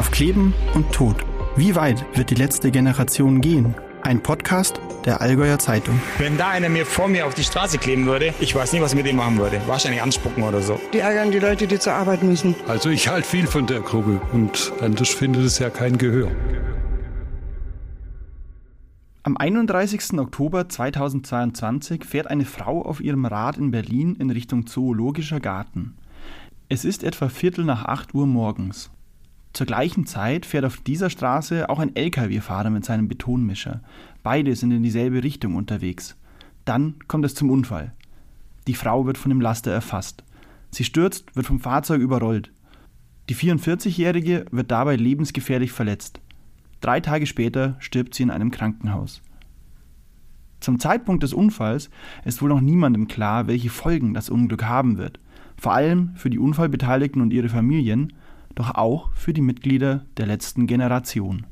Auf Kleben und Tod. Wie weit wird die letzte Generation gehen? Ein Podcast der Allgäuer Zeitung. Wenn da einer mir vor mir auf die Straße kleben würde, ich weiß nicht, was ich mit ihm machen würde. Wahrscheinlich anspucken oder so. Die ärgern die Leute, die zur Arbeit müssen. Also ich halte viel von der Gruppe und anders findet es ja kein Gehör. Am 31. Oktober 2022 fährt eine Frau auf ihrem Rad in Berlin in Richtung Zoologischer Garten. Es ist etwa Viertel nach 8 Uhr morgens. Zur gleichen Zeit fährt auf dieser Straße auch ein Lkw-Fahrer mit seinem Betonmischer. Beide sind in dieselbe Richtung unterwegs. Dann kommt es zum Unfall. Die Frau wird von dem Laster erfasst. Sie stürzt, wird vom Fahrzeug überrollt. Die 44-Jährige wird dabei lebensgefährlich verletzt. Drei Tage später stirbt sie in einem Krankenhaus. Zum Zeitpunkt des Unfalls ist wohl noch niemandem klar, welche Folgen das Unglück haben wird. Vor allem für die Unfallbeteiligten und ihre Familien, doch auch für die Mitglieder der letzten Generation.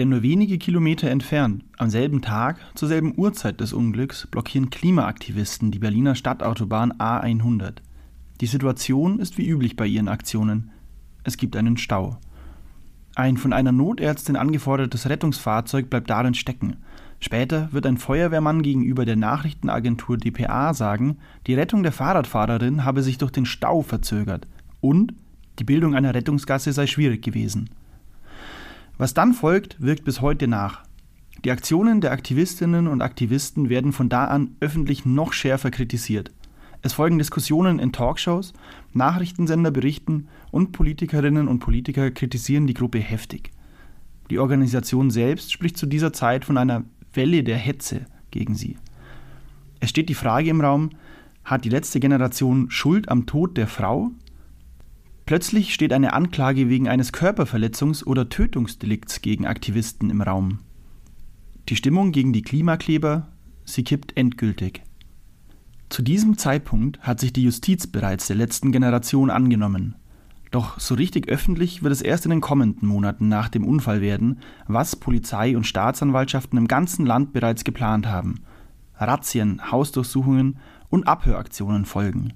Denn nur wenige Kilometer entfernt, am selben Tag, zur selben Uhrzeit des Unglücks, blockieren Klimaaktivisten die Berliner Stadtautobahn A100. Die Situation ist wie üblich bei ihren Aktionen. Es gibt einen Stau. Ein von einer Notärztin angefordertes Rettungsfahrzeug bleibt darin stecken. Später wird ein Feuerwehrmann gegenüber der Nachrichtenagentur dpa sagen, die Rettung der Fahrradfahrerin habe sich durch den Stau verzögert und die Bildung einer Rettungsgasse sei schwierig gewesen. Was dann folgt, wirkt bis heute nach. Die Aktionen der Aktivistinnen und Aktivisten werden von da an öffentlich noch schärfer kritisiert. Es folgen Diskussionen in Talkshows, Nachrichtensender berichten und Politikerinnen und Politiker kritisieren die Gruppe heftig. Die Organisation selbst spricht zu dieser Zeit von einer Welle der Hetze gegen sie. Es steht die Frage im Raum, hat die letzte Generation Schuld am Tod der Frau? Plötzlich steht eine Anklage wegen eines Körperverletzungs- oder Tötungsdelikts gegen Aktivisten im Raum. Die Stimmung gegen die Klimakleber, sie kippt endgültig. Zu diesem Zeitpunkt hat sich die Justiz bereits der letzten Generation angenommen. Doch so richtig öffentlich wird es erst in den kommenden Monaten nach dem Unfall werden, was Polizei und Staatsanwaltschaften im ganzen Land bereits geplant haben. Razzien, Hausdurchsuchungen und Abhöraktionen folgen.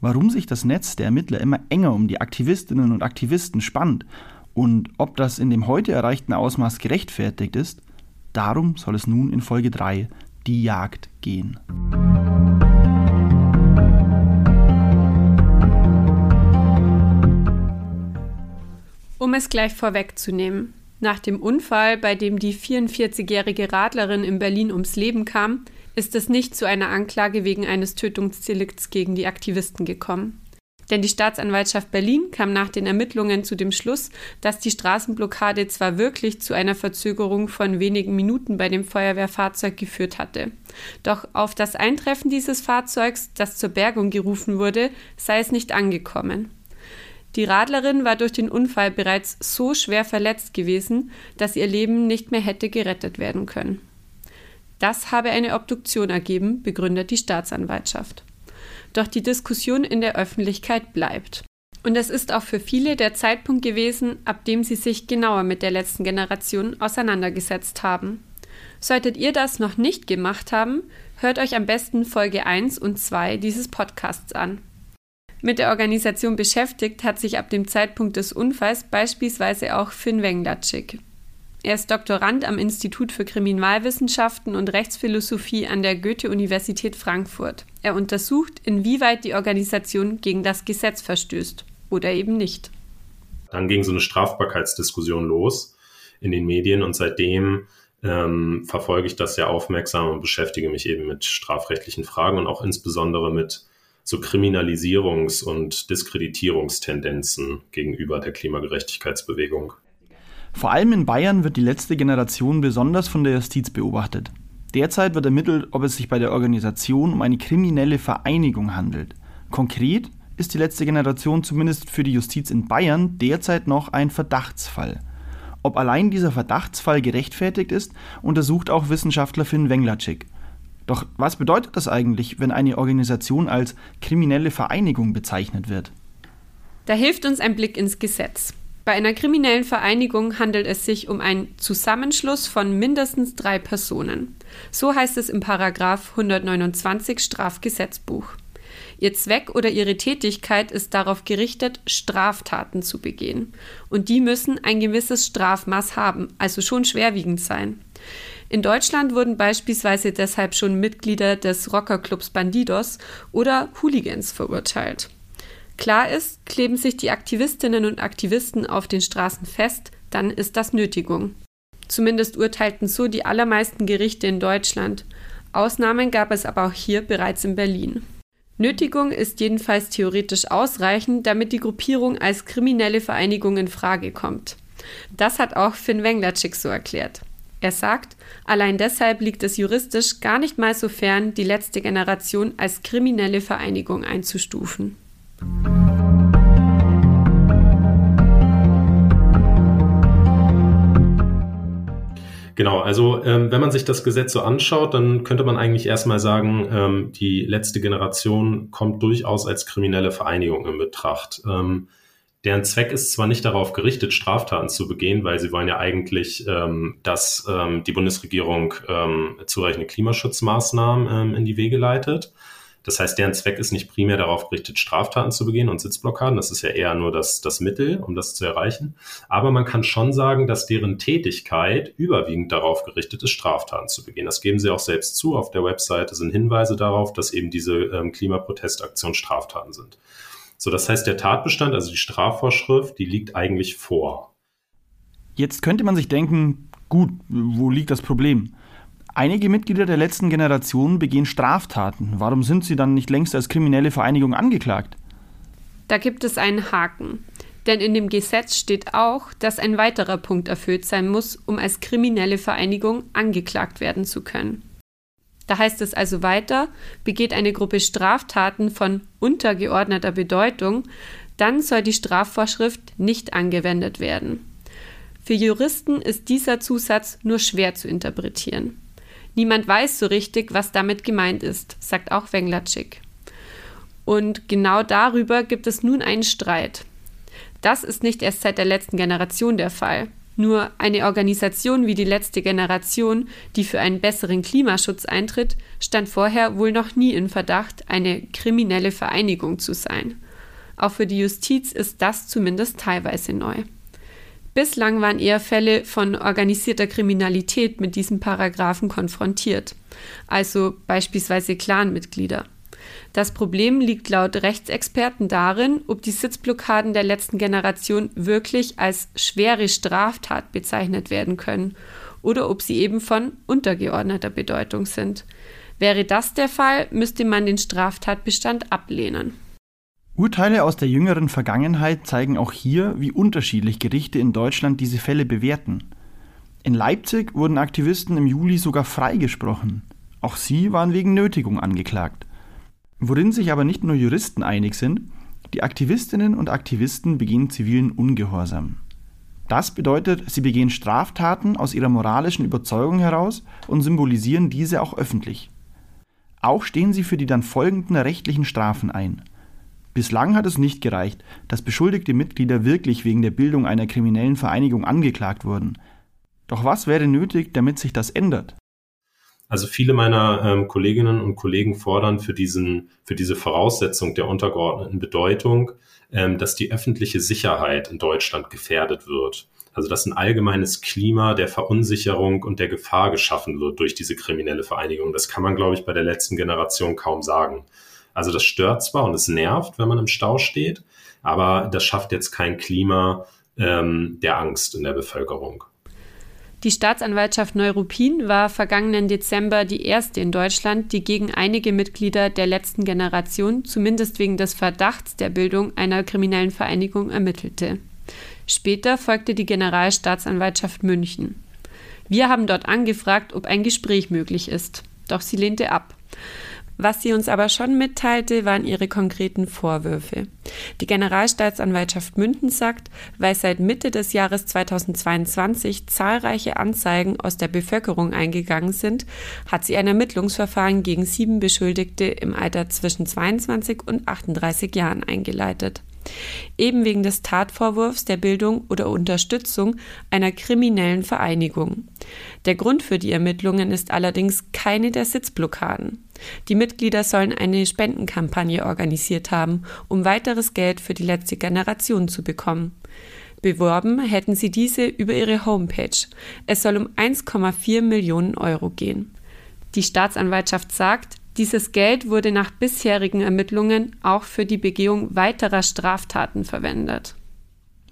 Warum sich das Netz der Ermittler immer enger um die Aktivistinnen und Aktivisten spannt und ob das in dem heute erreichten Ausmaß gerechtfertigt ist, darum soll es nun in Folge 3 die Jagd gehen. Um es gleich vorwegzunehmen. Nach dem Unfall, bei dem die 44-jährige Radlerin in Berlin ums Leben kam, ist es nicht zu einer Anklage wegen eines Tötungsdelikts gegen die Aktivisten gekommen. Denn die Staatsanwaltschaft Berlin kam nach den Ermittlungen zu dem Schluss, dass die Straßenblockade zwar wirklich zu einer Verzögerung von wenigen Minuten bei dem Feuerwehrfahrzeug geführt hatte. Doch auf das Eintreffen dieses Fahrzeugs, das zur Bergung gerufen wurde, sei es nicht angekommen. Die Radlerin war durch den Unfall bereits so schwer verletzt gewesen, dass ihr Leben nicht mehr hätte gerettet werden können. Das habe eine Obduktion ergeben, begründet die Staatsanwaltschaft. Doch die Diskussion in der Öffentlichkeit bleibt. Und es ist auch für viele der Zeitpunkt gewesen, ab dem sie sich genauer mit der letzten Generation auseinandergesetzt haben. Solltet ihr das noch nicht gemacht haben, hört euch am besten Folge 1 und 2 dieses Podcasts an. Mit der Organisation beschäftigt hat sich ab dem Zeitpunkt des Unfalls beispielsweise auch Finn Wenglatschik. Er ist Doktorand am Institut für Kriminalwissenschaften und Rechtsphilosophie an der Goethe-Universität Frankfurt. Er untersucht, inwieweit die Organisation gegen das Gesetz verstößt oder eben nicht. Dann ging so eine Strafbarkeitsdiskussion los in den Medien und seitdem ähm, verfolge ich das sehr aufmerksam und beschäftige mich eben mit strafrechtlichen Fragen und auch insbesondere mit so Kriminalisierungs- und Diskreditierungstendenzen gegenüber der Klimagerechtigkeitsbewegung. Vor allem in Bayern wird die letzte Generation besonders von der Justiz beobachtet. Derzeit wird ermittelt, ob es sich bei der Organisation um eine kriminelle Vereinigung handelt. Konkret ist die letzte Generation zumindest für die Justiz in Bayern derzeit noch ein Verdachtsfall. Ob allein dieser Verdachtsfall gerechtfertigt ist, untersucht auch Wissenschaftler Finn Wenglatschik. Doch was bedeutet das eigentlich, wenn eine Organisation als kriminelle Vereinigung bezeichnet wird? Da hilft uns ein Blick ins Gesetz. Bei einer kriminellen Vereinigung handelt es sich um einen Zusammenschluss von mindestens drei Personen. So heißt es im Paragraph 129 Strafgesetzbuch. Ihr Zweck oder ihre Tätigkeit ist darauf gerichtet, Straftaten zu begehen. Und die müssen ein gewisses Strafmaß haben, also schon schwerwiegend sein. In Deutschland wurden beispielsweise deshalb schon Mitglieder des Rockerclubs Bandidos oder Hooligans verurteilt. Klar ist, kleben sich die Aktivistinnen und Aktivisten auf den Straßen fest, dann ist das Nötigung. Zumindest urteilten so die allermeisten Gerichte in Deutschland. Ausnahmen gab es aber auch hier bereits in Berlin. Nötigung ist jedenfalls theoretisch ausreichend, damit die Gruppierung als kriminelle Vereinigung in Frage kommt. Das hat auch Finn Wenglerczyk so erklärt. Er sagt, allein deshalb liegt es juristisch gar nicht mal so fern, die letzte Generation als kriminelle Vereinigung einzustufen. Genau, also ähm, wenn man sich das Gesetz so anschaut, dann könnte man eigentlich erstmal sagen, ähm, die letzte Generation kommt durchaus als kriminelle Vereinigung in Betracht. Ähm, deren Zweck ist zwar nicht darauf gerichtet, Straftaten zu begehen, weil sie wollen ja eigentlich, ähm, dass ähm, die Bundesregierung ähm, zureichende Klimaschutzmaßnahmen ähm, in die Wege leitet. Das heißt, deren Zweck ist nicht primär darauf gerichtet, Straftaten zu begehen und Sitzblockaden. Das ist ja eher nur das, das Mittel, um das zu erreichen. Aber man kann schon sagen, dass deren Tätigkeit überwiegend darauf gerichtet ist, Straftaten zu begehen. Das geben sie auch selbst zu. Auf der Webseite sind Hinweise darauf, dass eben diese ähm, Klimaprotestaktionen Straftaten sind. So, das heißt, der Tatbestand, also die Strafvorschrift, die liegt eigentlich vor. Jetzt könnte man sich denken, gut, wo liegt das Problem? Einige Mitglieder der letzten Generation begehen Straftaten. Warum sind sie dann nicht längst als kriminelle Vereinigung angeklagt? Da gibt es einen Haken. Denn in dem Gesetz steht auch, dass ein weiterer Punkt erfüllt sein muss, um als kriminelle Vereinigung angeklagt werden zu können. Da heißt es also weiter, begeht eine Gruppe Straftaten von untergeordneter Bedeutung, dann soll die Strafvorschrift nicht angewendet werden. Für Juristen ist dieser Zusatz nur schwer zu interpretieren. Niemand weiß so richtig, was damit gemeint ist, sagt auch Wenglatschik. Und genau darüber gibt es nun einen Streit. Das ist nicht erst seit der letzten Generation der Fall. Nur eine Organisation wie die letzte Generation, die für einen besseren Klimaschutz eintritt, stand vorher wohl noch nie in Verdacht, eine kriminelle Vereinigung zu sein. Auch für die Justiz ist das zumindest teilweise neu. Bislang waren eher Fälle von organisierter Kriminalität mit diesem Paragraphen konfrontiert, also beispielsweise Clanmitglieder. Das Problem liegt laut Rechtsexperten darin, ob die Sitzblockaden der letzten Generation wirklich als schwere Straftat bezeichnet werden können oder ob sie eben von untergeordneter Bedeutung sind. Wäre das der Fall, müsste man den Straftatbestand ablehnen. Urteile aus der jüngeren Vergangenheit zeigen auch hier, wie unterschiedlich Gerichte in Deutschland diese Fälle bewerten. In Leipzig wurden Aktivisten im Juli sogar freigesprochen. Auch sie waren wegen Nötigung angeklagt. Worin sich aber nicht nur Juristen einig sind, die Aktivistinnen und Aktivisten begehen zivilen Ungehorsam. Das bedeutet, sie begehen Straftaten aus ihrer moralischen Überzeugung heraus und symbolisieren diese auch öffentlich. Auch stehen sie für die dann folgenden rechtlichen Strafen ein – Bislang hat es nicht gereicht, dass beschuldigte Mitglieder wirklich wegen der Bildung einer kriminellen Vereinigung angeklagt wurden. Doch was wäre nötig, damit sich das ändert? Also viele meiner ähm, Kolleginnen und Kollegen fordern für, diesen, für diese Voraussetzung der untergeordneten Bedeutung, ähm, dass die öffentliche Sicherheit in Deutschland gefährdet wird. Also dass ein allgemeines Klima der Verunsicherung und der Gefahr geschaffen wird durch diese kriminelle Vereinigung. Das kann man, glaube ich, bei der letzten Generation kaum sagen. Also das stört zwar und es nervt, wenn man im Stau steht, aber das schafft jetzt kein Klima ähm, der Angst in der Bevölkerung. Die Staatsanwaltschaft Neuruppin war vergangenen Dezember die erste in Deutschland, die gegen einige Mitglieder der letzten Generation zumindest wegen des Verdachts der Bildung einer kriminellen Vereinigung ermittelte. Später folgte die Generalstaatsanwaltschaft München. Wir haben dort angefragt, ob ein Gespräch möglich ist, doch sie lehnte ab. Was sie uns aber schon mitteilte, waren ihre konkreten Vorwürfe. Die Generalstaatsanwaltschaft Münden sagt, weil seit Mitte des Jahres 2022 zahlreiche Anzeigen aus der Bevölkerung eingegangen sind, hat sie ein Ermittlungsverfahren gegen sieben Beschuldigte im Alter zwischen 22 und 38 Jahren eingeleitet. Eben wegen des Tatvorwurfs der Bildung oder Unterstützung einer kriminellen Vereinigung. Der Grund für die Ermittlungen ist allerdings keine der Sitzblockaden. Die Mitglieder sollen eine Spendenkampagne organisiert haben, um weiteres Geld für die letzte Generation zu bekommen. Beworben hätten sie diese über ihre Homepage. Es soll um 1,4 Millionen Euro gehen. Die Staatsanwaltschaft sagt, dieses Geld wurde nach bisherigen Ermittlungen auch für die Begehung weiterer Straftaten verwendet.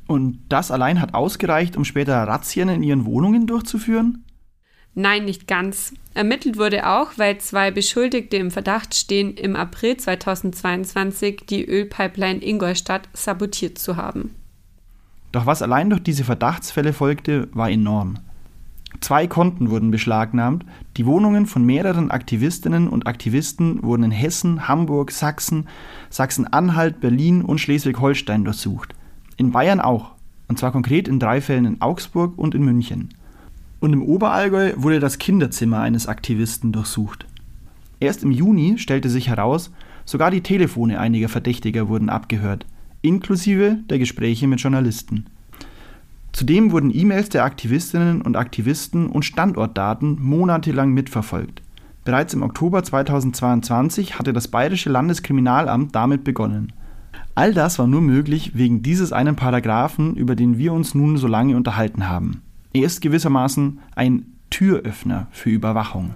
Und das allein hat ausgereicht, um später Razzien in ihren Wohnungen durchzuführen? Nein, nicht ganz. Ermittelt wurde auch, weil zwei Beschuldigte im Verdacht stehen, im April 2022 die Ölpipeline Ingolstadt sabotiert zu haben. Doch was allein durch diese Verdachtsfälle folgte, war enorm. Zwei Konten wurden beschlagnahmt, die Wohnungen von mehreren Aktivistinnen und Aktivisten wurden in Hessen, Hamburg, Sachsen, Sachsen-Anhalt, Berlin und Schleswig-Holstein durchsucht. In Bayern auch, und zwar konkret in drei Fällen in Augsburg und in München. Und im Oberallgäu wurde das Kinderzimmer eines Aktivisten durchsucht. Erst im Juni stellte sich heraus, sogar die Telefone einiger Verdächtiger wurden abgehört, inklusive der Gespräche mit Journalisten. Zudem wurden E-Mails der Aktivistinnen und Aktivisten und Standortdaten monatelang mitverfolgt. Bereits im Oktober 2022 hatte das Bayerische Landeskriminalamt damit begonnen. All das war nur möglich wegen dieses einen Paragraphen, über den wir uns nun so lange unterhalten haben. Er ist gewissermaßen ein Türöffner für Überwachung.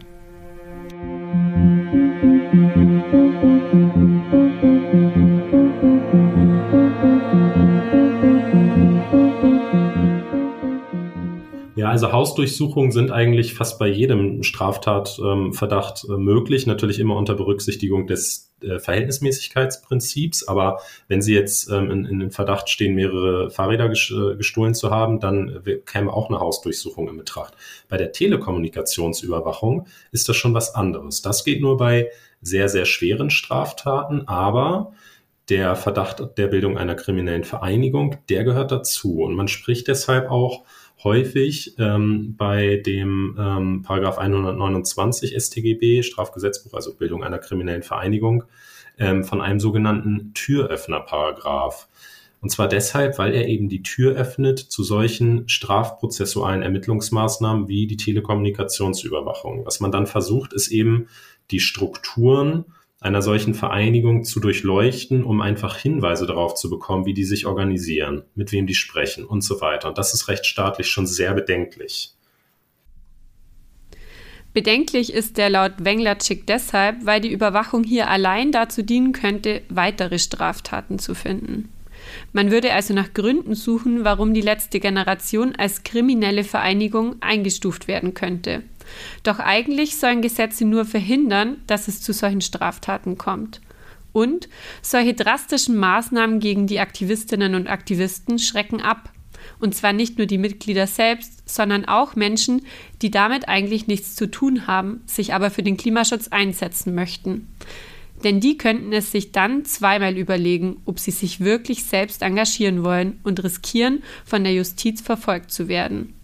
Also Hausdurchsuchungen sind eigentlich fast bei jedem Straftatverdacht äh, möglich, natürlich immer unter Berücksichtigung des äh, Verhältnismäßigkeitsprinzips. Aber wenn Sie jetzt ähm, in, in den Verdacht stehen, mehrere Fahrräder äh, gestohlen zu haben, dann käme auch eine Hausdurchsuchung in Betracht. Bei der Telekommunikationsüberwachung ist das schon was anderes. Das geht nur bei sehr, sehr schweren Straftaten, aber der Verdacht der Bildung einer kriminellen Vereinigung, der gehört dazu. Und man spricht deshalb auch häufig ähm, bei dem ähm, Paragraph 129 StGB, Strafgesetzbuch, also Bildung einer kriminellen Vereinigung, ähm, von einem sogenannten Türöffnerparagraph. Und zwar deshalb, weil er eben die Tür öffnet zu solchen strafprozessualen Ermittlungsmaßnahmen wie die Telekommunikationsüberwachung. Was man dann versucht, ist eben die Strukturen einer solchen Vereinigung zu durchleuchten, um einfach Hinweise darauf zu bekommen, wie die sich organisieren, mit wem die sprechen und so weiter. Und das ist rechtsstaatlich schon sehr bedenklich. Bedenklich ist der laut Wenglatschik deshalb, weil die Überwachung hier allein dazu dienen könnte, weitere Straftaten zu finden. Man würde also nach Gründen suchen, warum die letzte Generation als kriminelle Vereinigung eingestuft werden könnte. Doch eigentlich sollen Gesetze nur verhindern, dass es zu solchen Straftaten kommt. Und solche drastischen Maßnahmen gegen die Aktivistinnen und Aktivisten schrecken ab. Und zwar nicht nur die Mitglieder selbst, sondern auch Menschen, die damit eigentlich nichts zu tun haben, sich aber für den Klimaschutz einsetzen möchten. Denn die könnten es sich dann zweimal überlegen, ob sie sich wirklich selbst engagieren wollen und riskieren, von der Justiz verfolgt zu werden.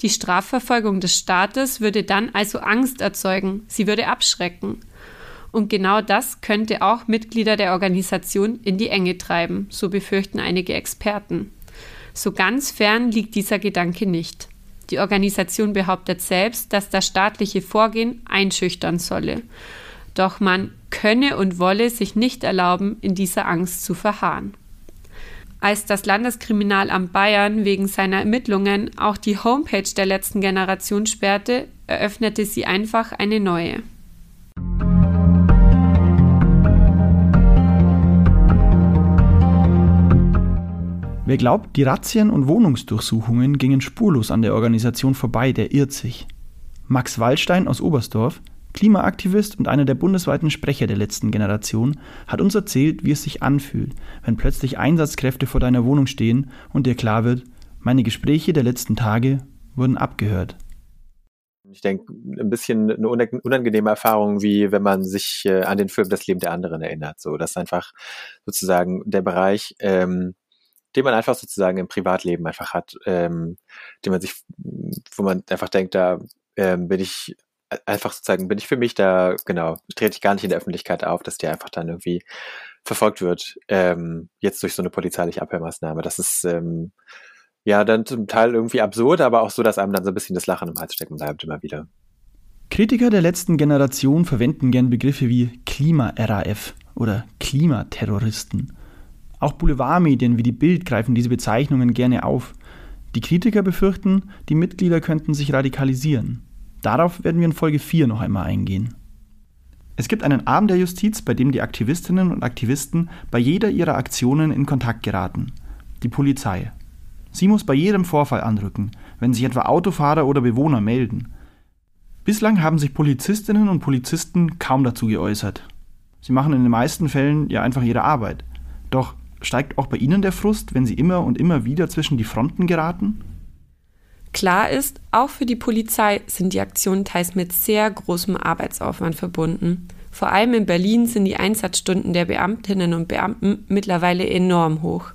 Die Strafverfolgung des Staates würde dann also Angst erzeugen, sie würde abschrecken. Und genau das könnte auch Mitglieder der Organisation in die Enge treiben, so befürchten einige Experten. So ganz fern liegt dieser Gedanke nicht. Die Organisation behauptet selbst, dass das staatliche Vorgehen einschüchtern solle. Doch man könne und wolle sich nicht erlauben, in dieser Angst zu verharren als das Landeskriminalamt Bayern wegen seiner Ermittlungen auch die Homepage der letzten Generation sperrte, eröffnete sie einfach eine neue. Wer glaubt, die Razzien und Wohnungsdurchsuchungen gingen spurlos an der Organisation vorbei, der irrt sich. Max Wallstein aus Oberstdorf Klimaaktivist und einer der bundesweiten Sprecher der letzten Generation, hat uns erzählt, wie es sich anfühlt, wenn plötzlich Einsatzkräfte vor deiner Wohnung stehen und dir klar wird, meine Gespräche der letzten Tage wurden abgehört. Ich denke, ein bisschen eine unangenehme Erfahrung, wie wenn man sich äh, an den Film Das Leben der anderen erinnert. So, das ist einfach sozusagen der Bereich, ähm, den man einfach sozusagen im Privatleben einfach hat, ähm, den man sich, wo man einfach denkt, da ähm, bin ich einfach sozusagen bin ich für mich da, genau, trete ich gar nicht in der Öffentlichkeit auf, dass die einfach dann irgendwie verfolgt wird, ähm, jetzt durch so eine polizeiliche Abhörmaßnahme. Das ist ähm, ja dann zum Teil irgendwie absurd, aber auch so, dass einem dann so ein bisschen das Lachen im Hals stecken bleibt immer wieder. Kritiker der letzten Generation verwenden gern Begriffe wie Klima-RAF oder Klimaterroristen. Auch Boulevardmedien wie die Bild greifen diese Bezeichnungen gerne auf. Die Kritiker befürchten, die Mitglieder könnten sich radikalisieren. Darauf werden wir in Folge 4 noch einmal eingehen. Es gibt einen Arm der Justiz, bei dem die Aktivistinnen und Aktivisten bei jeder ihrer Aktionen in Kontakt geraten. Die Polizei. Sie muss bei jedem Vorfall anrücken, wenn sich etwa Autofahrer oder Bewohner melden. Bislang haben sich Polizistinnen und Polizisten kaum dazu geäußert. Sie machen in den meisten Fällen ja einfach ihre Arbeit. Doch steigt auch bei Ihnen der Frust, wenn Sie immer und immer wieder zwischen die Fronten geraten? Klar ist, auch für die Polizei sind die Aktionen teils mit sehr großem Arbeitsaufwand verbunden. Vor allem in Berlin sind die Einsatzstunden der Beamtinnen und Beamten mittlerweile enorm hoch.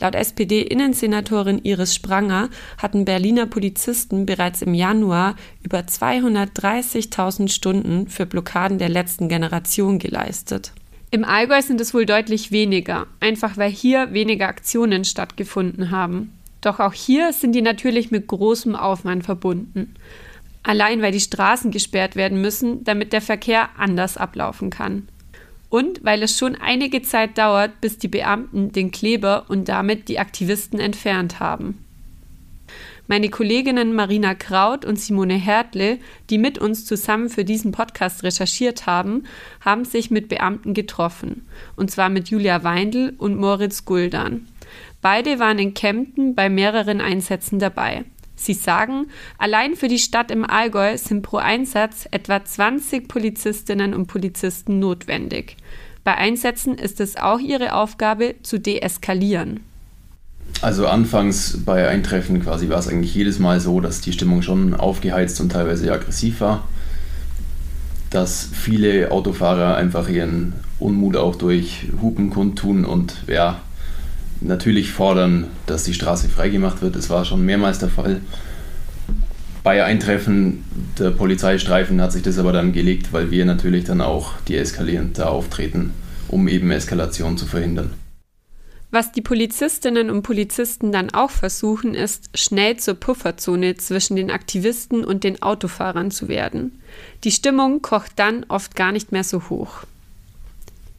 Laut SPD-Innensenatorin Iris Spranger hatten Berliner Polizisten bereits im Januar über 230.000 Stunden für Blockaden der letzten Generation geleistet. Im Allgäu sind es wohl deutlich weniger, einfach weil hier weniger Aktionen stattgefunden haben. Doch auch hier sind die natürlich mit großem Aufwand verbunden. Allein weil die Straßen gesperrt werden müssen, damit der Verkehr anders ablaufen kann und weil es schon einige Zeit dauert, bis die Beamten den Kleber und damit die Aktivisten entfernt haben. Meine Kolleginnen Marina Kraut und Simone Hertle, die mit uns zusammen für diesen Podcast recherchiert haben, haben sich mit Beamten getroffen, und zwar mit Julia Weindl und Moritz Guldan. Beide waren in Kempten bei mehreren Einsätzen dabei. Sie sagen, allein für die Stadt im Allgäu sind pro Einsatz etwa 20 Polizistinnen und Polizisten notwendig. Bei Einsätzen ist es auch ihre Aufgabe, zu deeskalieren. Also anfangs bei Eintreffen quasi war es eigentlich jedes Mal so, dass die Stimmung schon aufgeheizt und teilweise aggressiv war. Dass viele Autofahrer einfach ihren Unmut auch durch Hupen kundtun und ja, natürlich fordern, dass die Straße freigemacht wird. Das war schon mehrmals der Fall. Bei Eintreffen der Polizeistreifen hat sich das aber dann gelegt, weil wir natürlich dann auch deeskalierend da auftreten, um eben Eskalation zu verhindern. Was die Polizistinnen und Polizisten dann auch versuchen, ist, schnell zur Pufferzone zwischen den Aktivisten und den Autofahrern zu werden. Die Stimmung kocht dann oft gar nicht mehr so hoch.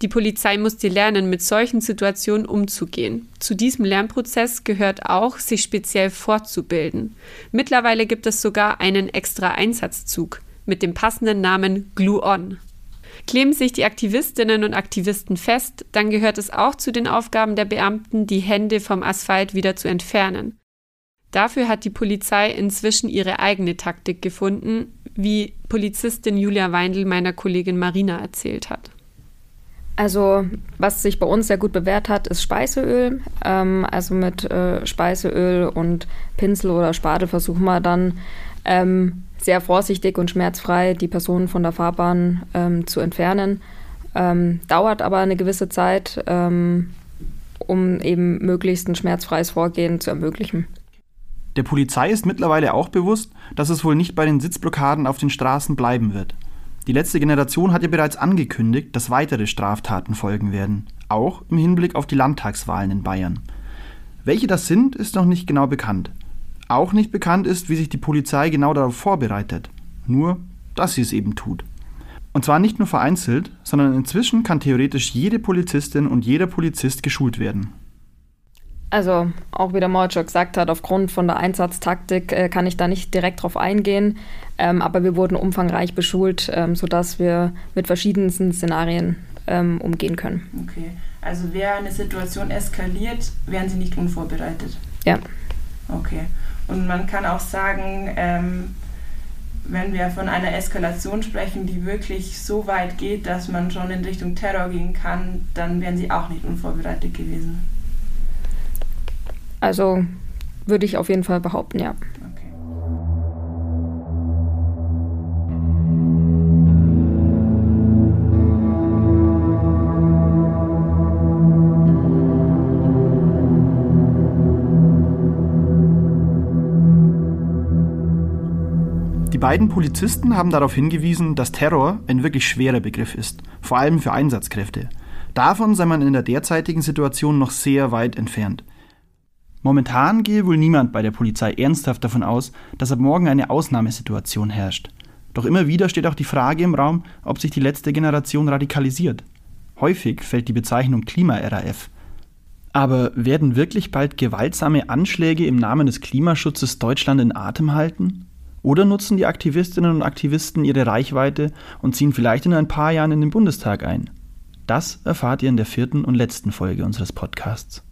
Die Polizei musste lernen, mit solchen Situationen umzugehen. Zu diesem Lernprozess gehört auch, sich speziell fortzubilden. Mittlerweile gibt es sogar einen extra Einsatzzug mit dem passenden Namen Glue On. Kleben sich die Aktivistinnen und Aktivisten fest, dann gehört es auch zu den Aufgaben der Beamten, die Hände vom Asphalt wieder zu entfernen. Dafür hat die Polizei inzwischen ihre eigene Taktik gefunden, wie Polizistin Julia Weindl meiner Kollegin Marina erzählt hat. Also was sich bei uns sehr gut bewährt hat, ist Speiseöl. Ähm, also mit äh, Speiseöl und Pinsel oder Spatel versuchen wir dann ähm, sehr vorsichtig und schmerzfrei die Personen von der Fahrbahn ähm, zu entfernen. Ähm, dauert aber eine gewisse Zeit, ähm, um eben möglichst ein schmerzfreies Vorgehen zu ermöglichen. Der Polizei ist mittlerweile auch bewusst, dass es wohl nicht bei den Sitzblockaden auf den Straßen bleiben wird. Die letzte Generation hat ja bereits angekündigt, dass weitere Straftaten folgen werden, auch im Hinblick auf die Landtagswahlen in Bayern. Welche das sind, ist noch nicht genau bekannt. Auch nicht bekannt ist, wie sich die Polizei genau darauf vorbereitet. Nur, dass sie es eben tut. Und zwar nicht nur vereinzelt, sondern inzwischen kann theoretisch jede Polizistin und jeder Polizist geschult werden. Also, auch wie der Moritz schon gesagt hat, aufgrund von der Einsatztaktik äh, kann ich da nicht direkt drauf eingehen. Ähm, aber wir wurden umfangreich beschult, ähm, sodass wir mit verschiedensten Szenarien ähm, umgehen können. Okay. Also, wäre eine Situation eskaliert, wären Sie nicht unvorbereitet? Ja. Okay. Und man kann auch sagen, ähm, wenn wir von einer Eskalation sprechen, die wirklich so weit geht, dass man schon in Richtung Terror gehen kann, dann wären Sie auch nicht unvorbereitet gewesen. Also würde ich auf jeden Fall behaupten, ja. Die beiden Polizisten haben darauf hingewiesen, dass Terror ein wirklich schwerer Begriff ist, vor allem für Einsatzkräfte. Davon sei man in der derzeitigen Situation noch sehr weit entfernt. Momentan gehe wohl niemand bei der Polizei ernsthaft davon aus, dass ab morgen eine Ausnahmesituation herrscht. Doch immer wieder steht auch die Frage im Raum, ob sich die letzte Generation radikalisiert. Häufig fällt die Bezeichnung Klima-RAF. Aber werden wirklich bald gewaltsame Anschläge im Namen des Klimaschutzes Deutschland in Atem halten? Oder nutzen die Aktivistinnen und Aktivisten ihre Reichweite und ziehen vielleicht in ein paar Jahren in den Bundestag ein? Das erfahrt ihr in der vierten und letzten Folge unseres Podcasts.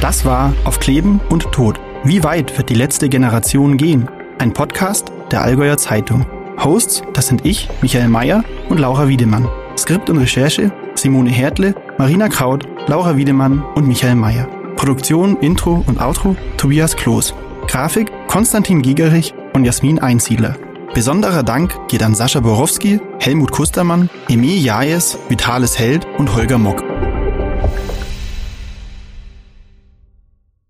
Das war Auf Kleben und Tod. Wie weit wird die letzte Generation gehen? Ein Podcast der Allgäuer Zeitung. Hosts, das sind ich, Michael Mayer und Laura Wiedemann. Skript und Recherche Simone Hertle, Marina Kraut, Laura Wiedemann und Michael Mayer. Produktion, Intro und Outro Tobias Kloß. Grafik Konstantin Gigerich und Jasmin Einziedler. Besonderer Dank geht an Sascha Borowski, Helmut Kustermann, Emil Jajes, Vitalis Held und Holger Mock.